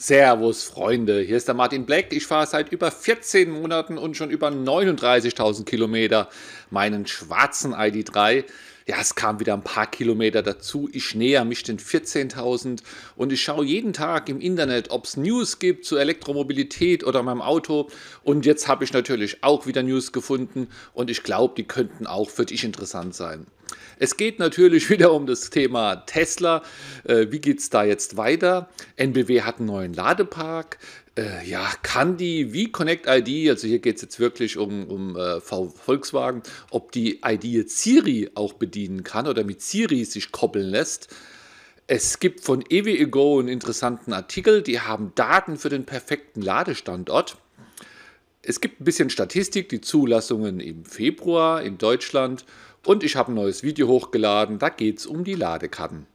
Servus Freunde, hier ist der Martin Black. Ich fahre seit über 14 Monaten und schon über 39.000 Kilometer meinen schwarzen ID3. Ja, es kam wieder ein paar Kilometer dazu. Ich näher mich den 14.000 und ich schaue jeden Tag im Internet, ob es News gibt zu Elektromobilität oder meinem Auto. Und jetzt habe ich natürlich auch wieder News gefunden und ich glaube, die könnten auch für dich interessant sein. Es geht natürlich wieder um das Thema Tesla. Äh, wie geht es da jetzt weiter? NBW hat einen neuen Ladepark. Äh, ja, kann die wie Connect ID, also hier geht es jetzt wirklich um, um äh, Volkswagen, ob die ID jetzt Siri auch bedienen kann oder mit Siri sich koppeln lässt. Es gibt von EWEGO einen interessanten Artikel, die haben Daten für den perfekten Ladestandort. Es gibt ein bisschen Statistik, die Zulassungen im Februar in Deutschland und ich habe ein neues Video hochgeladen, da geht es um die Ladekarten.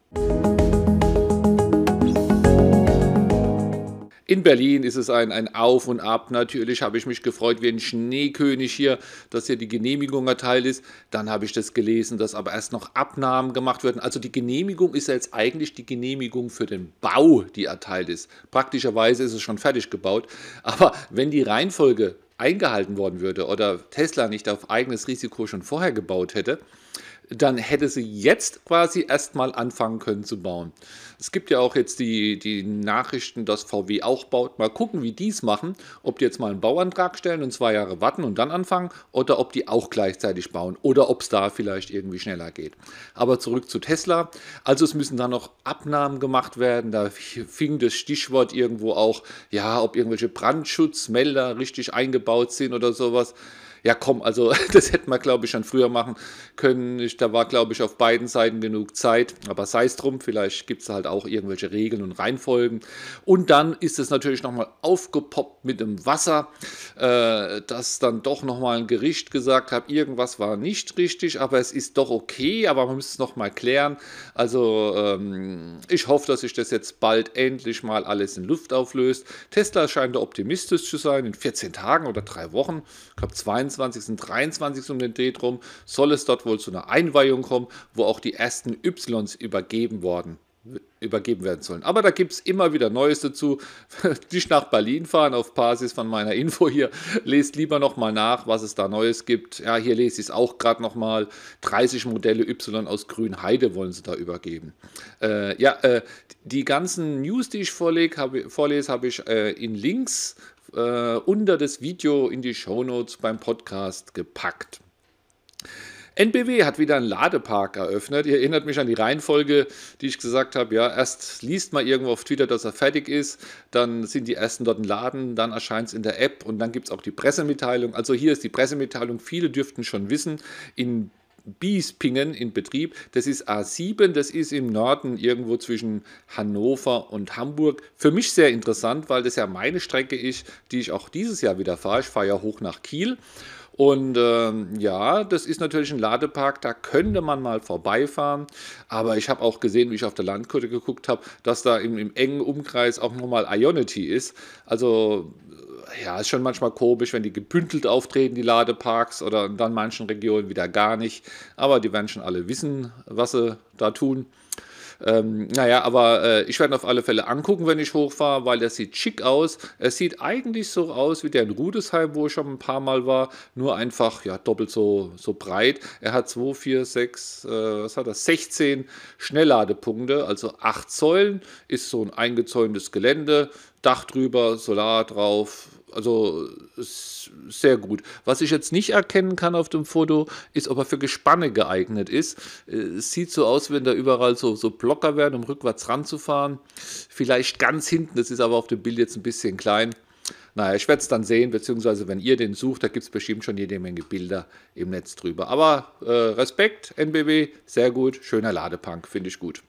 In Berlin ist es ein, ein Auf und Ab. Natürlich habe ich mich gefreut wie ein Schneekönig hier, dass hier die Genehmigung erteilt ist. Dann habe ich das gelesen, dass aber erst noch Abnahmen gemacht werden. Also die Genehmigung ist ja jetzt eigentlich die Genehmigung für den Bau, die erteilt ist. Praktischerweise ist es schon fertig gebaut. Aber wenn die Reihenfolge eingehalten worden würde oder Tesla nicht auf eigenes Risiko schon vorher gebaut hätte, dann hätte sie jetzt quasi erstmal anfangen können zu bauen. Es gibt ja auch jetzt die, die Nachrichten, dass VW auch baut. Mal gucken, wie die es machen. Ob die jetzt mal einen Bauantrag stellen und zwei Jahre warten und dann anfangen oder ob die auch gleichzeitig bauen oder ob es da vielleicht irgendwie schneller geht. Aber zurück zu Tesla. Also es müssen da noch Abnahmen gemacht werden. Da fing das Stichwort irgendwo auch, ja, ob irgendwelche Brandschutzmelder richtig eingebaut sind oder sowas ja komm, also das hätten wir, glaube ich, schon früher machen können. Ich, da war, glaube ich, auf beiden Seiten genug Zeit. Aber sei es drum, vielleicht gibt es halt auch irgendwelche Regeln und Reihenfolgen. Und dann ist es natürlich nochmal aufgepoppt mit dem Wasser, äh, dass dann doch nochmal ein Gericht gesagt hat, irgendwas war nicht richtig, aber es ist doch okay, aber man müsste es nochmal klären. Also ähm, ich hoffe, dass sich das jetzt bald endlich mal alles in Luft auflöst. Tesla scheint optimistisch zu sein, in 14 Tagen oder drei Wochen, ich glaube 22 22. 23. um den Dreh drum soll es dort wohl zu einer Einweihung kommen, wo auch die ersten Ys übergeben worden übergeben werden sollen. Aber da gibt es immer wieder Neues dazu. Nicht nach Berlin fahren auf Basis von meiner Info hier. Lest lieber nochmal nach, was es da Neues gibt. Ja, hier lese ich es auch gerade nochmal. 30 Modelle Y aus Grünheide wollen sie da übergeben. Äh, ja, äh, die ganzen News, die ich vorleg, hab, vorlese, habe ich äh, in Links äh, unter das Video in die Shownotes beim Podcast gepackt. NBW hat wieder einen Ladepark eröffnet. Ihr erinnert mich an die Reihenfolge, die ich gesagt habe. Ja, erst liest man irgendwo auf Twitter, dass er fertig ist, dann sind die ersten dort im Laden, dann erscheint es in der App und dann gibt es auch die Pressemitteilung. Also hier ist die Pressemitteilung. Viele dürften schon wissen, in Biespingen in Betrieb. Das ist A7, das ist im Norden irgendwo zwischen Hannover und Hamburg. Für mich sehr interessant, weil das ja meine Strecke ist, die ich auch dieses Jahr wieder fahre. Ich fahre ja hoch nach Kiel. Und ähm, ja, das ist natürlich ein Ladepark, da könnte man mal vorbeifahren. Aber ich habe auch gesehen, wie ich auf der Landkarte geguckt habe, dass da im, im engen Umkreis auch nochmal Ionity ist. Also ja, ist schon manchmal komisch, wenn die gebündelt auftreten, die Ladeparks, oder dann manchen Regionen wieder gar nicht. Aber die werden schon alle wissen, was sie da tun. Ähm, naja, aber äh, ich werde auf alle Fälle angucken, wenn ich hochfahre, weil der sieht schick aus. Es sieht eigentlich so aus wie der in Rudesheim, wo ich schon ein paar Mal war, nur einfach ja, doppelt so, so breit. Er hat 2, 4, 6, äh, was hat er? 16 Schnellladepunkte, also 8 Säulen, ist so ein eingezäuntes Gelände, Dach drüber, Solar drauf, also sehr gut. Was ich jetzt nicht erkennen kann auf dem Foto, ist, ob er für Gespanne geeignet ist. Es sieht so aus, wenn da überall so, so Blocker werden, um rückwärts ranzufahren. Vielleicht ganz hinten, das ist aber auf dem Bild jetzt ein bisschen klein. Naja, ich werde es dann sehen, beziehungsweise wenn ihr den sucht, da gibt es bestimmt schon jede Menge Bilder im Netz drüber. Aber äh, Respekt, NBW, sehr gut, schöner Ladepunk, finde ich gut.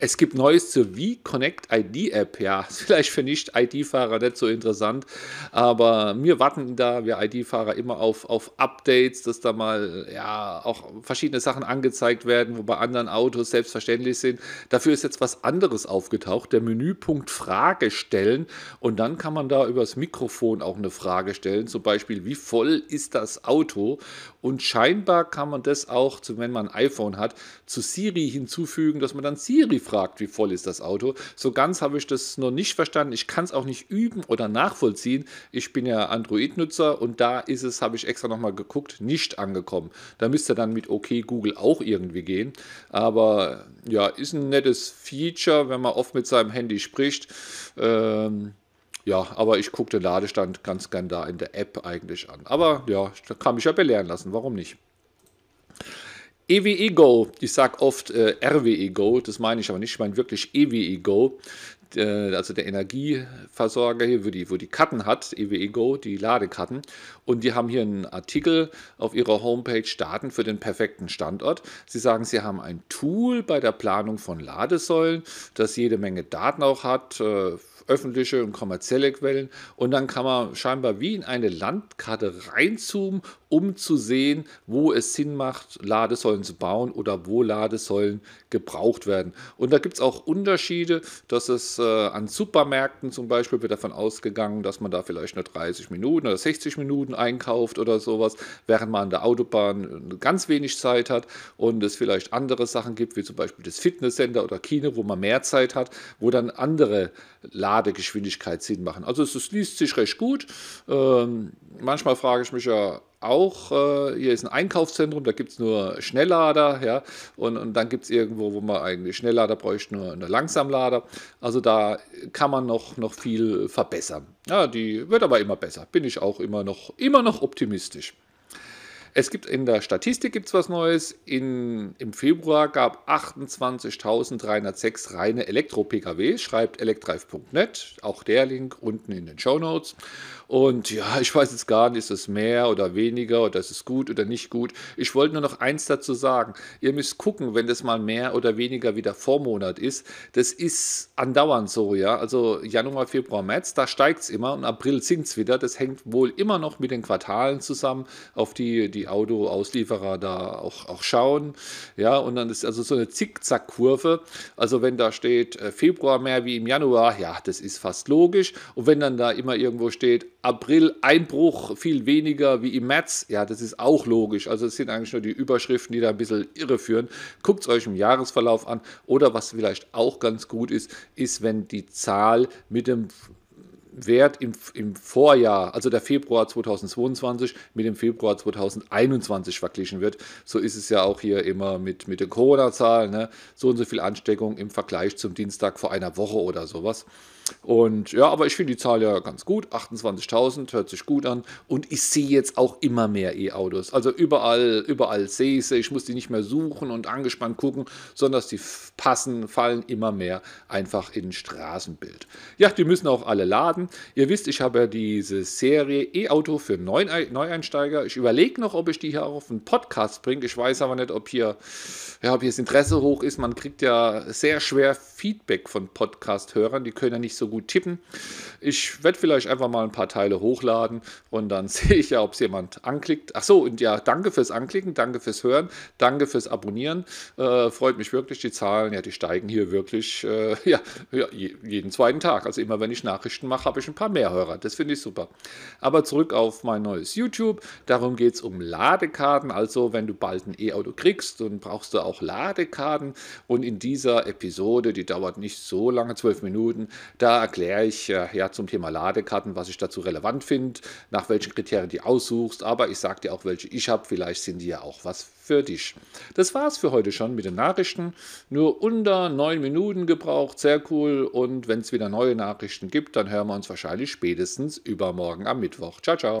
Es gibt Neues zur V-Connect ID App. Ja, vielleicht für Nicht-ID-Fahrer nicht so interessant, aber wir warten da, wir ID-Fahrer, immer auf, auf Updates, dass da mal ja auch verschiedene Sachen angezeigt werden, wo bei anderen Autos selbstverständlich sind. Dafür ist jetzt was anderes aufgetaucht, der Menüpunkt Frage stellen und dann kann man da übers Mikrofon auch eine Frage stellen, zum Beispiel, wie voll ist das Auto? Und scheinbar kann man das auch, wenn man ein iPhone hat, zu Siri hinzufügen, dass man dann Siri gefragt, wie voll ist das Auto. So ganz habe ich das noch nicht verstanden. Ich kann es auch nicht üben oder nachvollziehen. Ich bin ja Android-Nutzer und da ist es, habe ich extra nochmal geguckt, nicht angekommen. Da müsste dann mit OK Google auch irgendwie gehen. Aber ja, ist ein nettes Feature, wenn man oft mit seinem Handy spricht. Ähm, ja, aber ich gucke den Ladestand ganz gern da in der App eigentlich an. Aber ja, da kann mich ja belehren lassen, warum nicht? EWE Go, ich sage oft äh, RWE Go, das meine ich aber nicht, ich meine wirklich EWE Go, äh, also der Energieversorger hier, wo die, wo die Karten hat, EWE Go, die Ladekarten. Und die haben hier einen Artikel auf ihrer Homepage, Daten für den perfekten Standort. Sie sagen, sie haben ein Tool bei der Planung von Ladesäulen, das jede Menge Daten auch hat, äh, öffentliche und kommerzielle Quellen. Und dann kann man scheinbar wie in eine Landkarte reinzoomen, um zu sehen, wo es Sinn macht, Ladesäulen zu bauen oder wo Ladesäulen gebraucht werden. Und da gibt es auch Unterschiede, dass es äh, an Supermärkten zum Beispiel wird davon ausgegangen, dass man da vielleicht nur 30 Minuten oder 60 Minuten einkauft oder sowas, während man an der Autobahn ganz wenig Zeit hat und es vielleicht andere Sachen gibt, wie zum Beispiel das Fitnesscenter oder Kino, wo man mehr Zeit hat, wo dann andere Ladegeschwindigkeit Sinn machen. Also es, es liest sich recht gut. Ähm, manchmal frage ich mich ja, auch, äh, hier ist ein Einkaufszentrum, da gibt es nur Schnelllader, ja, und, und dann gibt es irgendwo, wo man eigentlich Schnelllader bräuchte, nur eine Langsamlader. Also da kann man noch, noch viel verbessern. Ja, die wird aber immer besser. Bin ich auch immer noch, immer noch optimistisch. Es gibt in der Statistik gibt's was Neues. In, Im Februar gab 28.306 reine Elektro-PKWs, schreibt electrive.net, auch der Link unten in den Show Notes. Und ja, ich weiß jetzt gar nicht, ist es mehr oder weniger oder ist es gut oder nicht gut. Ich wollte nur noch eins dazu sagen. Ihr müsst gucken, wenn das mal mehr oder weniger wie der Vormonat ist. Das ist andauernd so, ja. Also Januar, Februar, März, da steigt es immer und April sinkt es wieder. Das hängt wohl immer noch mit den Quartalen zusammen, auf die die Autoauslieferer da auch, auch schauen. Ja, und dann ist also so eine Zickzack-Kurve. Also wenn da steht äh, Februar mehr wie im Januar, ja, das ist fast logisch. Und wenn dann da immer irgendwo steht April Einbruch viel weniger wie im März. Ja, das ist auch logisch. Also es sind eigentlich nur die Überschriften, die da ein bisschen irreführen. Guckt es euch im Jahresverlauf an. Oder was vielleicht auch ganz gut ist, ist, wenn die Zahl mit dem Wert im, im Vorjahr, also der Februar 2022, mit dem Februar 2021 verglichen wird. So ist es ja auch hier immer mit, mit den Corona-Zahlen. Ne? So und so viel Ansteckung im Vergleich zum Dienstag vor einer Woche oder sowas. Und ja, aber ich finde die Zahl ja ganz gut. 28.000 hört sich gut an. Und ich sehe jetzt auch immer mehr E-Autos. Also überall, überall sehe ich sie. Ich muss die nicht mehr suchen und angespannt gucken, sondern die passen, fallen immer mehr einfach in Straßenbild. Ja, die müssen auch alle laden. Ihr wisst, ich habe ja diese Serie E-Auto für Neueinsteiger. Ich überlege noch, ob ich die hier auf einen Podcast bringe. Ich weiß aber nicht, ob hier, ja, ob hier das Interesse hoch ist. Man kriegt ja sehr schwer Feedback von Podcast-Hörern. Die können ja nicht so gut tippen. Ich werde vielleicht einfach mal ein paar Teile hochladen und dann sehe ich ja, ob es jemand anklickt. Ach so, und ja, danke fürs Anklicken, danke fürs Hören, danke fürs Abonnieren. Äh, freut mich wirklich, die Zahlen, ja, die steigen hier wirklich äh, ja, jeden zweiten Tag. Also immer wenn ich Nachrichten mache, habe ich ein paar mehr Hörer. Das finde ich super. Aber zurück auf mein neues YouTube. Darum geht es um Ladekarten. Also wenn du bald ein E-Auto kriegst, dann brauchst du auch Ladekarten. Und in dieser Episode, die dauert nicht so lange, zwölf Minuten, da erkläre ich äh, ja zum Thema Ladekarten, was ich dazu relevant finde, nach welchen Kriterien die aussuchst, aber ich sage dir auch, welche ich habe, vielleicht sind die ja auch was für dich. Das war's für heute schon mit den Nachrichten. Nur unter neun Minuten gebraucht, sehr cool. Und wenn es wieder neue Nachrichten gibt, dann hören wir uns wahrscheinlich spätestens übermorgen am Mittwoch. Ciao, ciao.